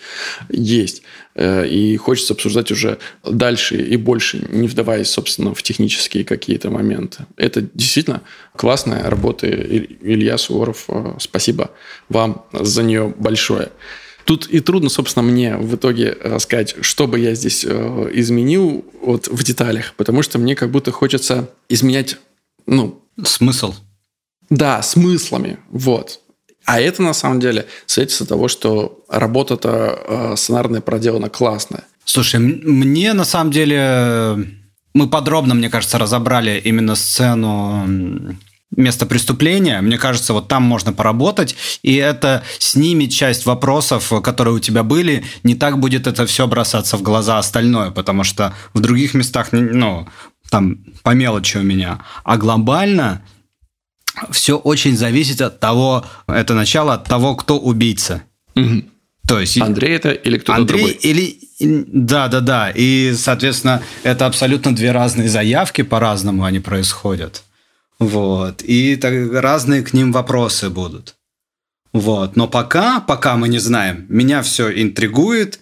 есть. Э, и хочется обсуждать уже дальше и больше, не вдаваясь, собственно, в технические какие-то моменты. Это действительно классная работа Илья Суворов. Э, спасибо вам за нее большое. Тут и трудно, собственно, мне в итоге сказать, что бы я здесь э, изменил вот в деталях, потому что мне как будто хочется изменять, ну... Смысл. Да, смыслами, вот. А это, на самом деле, свидетельство того, что работа-то э, сценарная проделана классная. Слушай, мне, на самом деле, мы подробно, мне кажется, разобрали именно сцену место преступления, мне кажется, вот там можно поработать, и это снимет часть вопросов, которые у тебя были, не так будет это все бросаться в глаза остальное, потому что в других местах, ну, там по мелочи у меня. А глобально все очень зависит от того, это начало от того, кто убийца. Угу. То есть Андрей это или кто-то Андрей другой? или да, да, да. И, соответственно, это абсолютно две разные заявки, по-разному они происходят. Вот. И так, разные к ним вопросы будут. Вот. Но пока, пока мы не знаем, меня все интригует.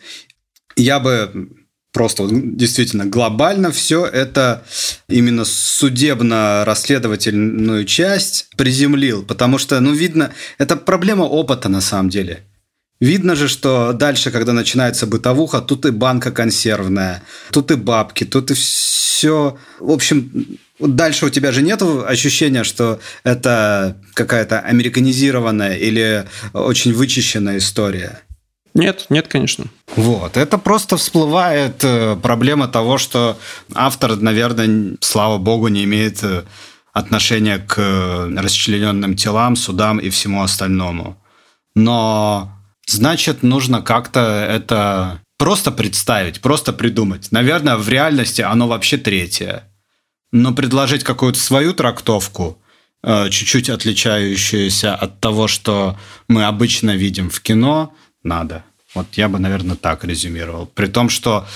Я бы просто действительно глобально все это именно судебно-расследовательную часть приземлил, потому что, ну, видно, это проблема опыта на самом деле. Видно же, что дальше, когда начинается бытовуха, тут и банка консервная, тут и бабки, тут и все. В общем, Дальше у тебя же нет ощущения, что это какая-то американизированная или очень вычищенная история. Нет, нет, конечно. Вот, это просто всплывает э, проблема того, что автор, наверное, слава богу, не имеет э, отношения к э, расчлененным телам, судам и всему остальному. Но значит, нужно как-то это просто представить, просто придумать. Наверное, в реальности оно вообще третье но предложить какую-то свою трактовку, э, чуть-чуть отличающуюся от того, что мы обычно видим в кино, надо. Вот я бы, наверное, так резюмировал. При том, что,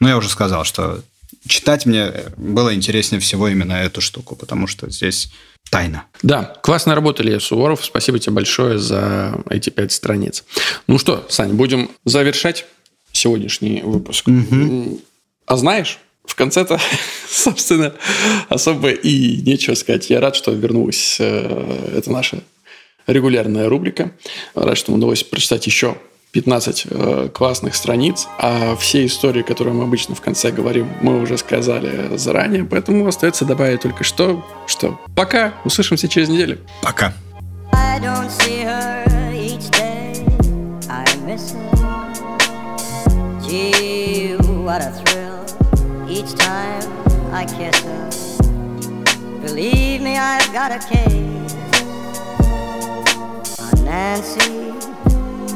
ну, я уже сказал, что читать мне было интереснее всего именно эту штуку, потому что здесь тайна. Да, классно работали, Суворов. Спасибо тебе большое за эти пять страниц. Ну что, Сань, будем завершать сегодняшний выпуск. Угу. А знаешь, в конце-то, собственно, особо и нечего сказать. Я рад, что вернулась. Э, это наша регулярная рубрика. Рад, что удалось прочитать еще 15 э, классных страниц, а все истории, которые мы обычно в конце говорим, мы уже сказали заранее, поэтому остается добавить только что, что пока, услышимся через неделю. Пока. each time I kiss her. Believe me, I've got a case on Nancy